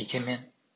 イケメン。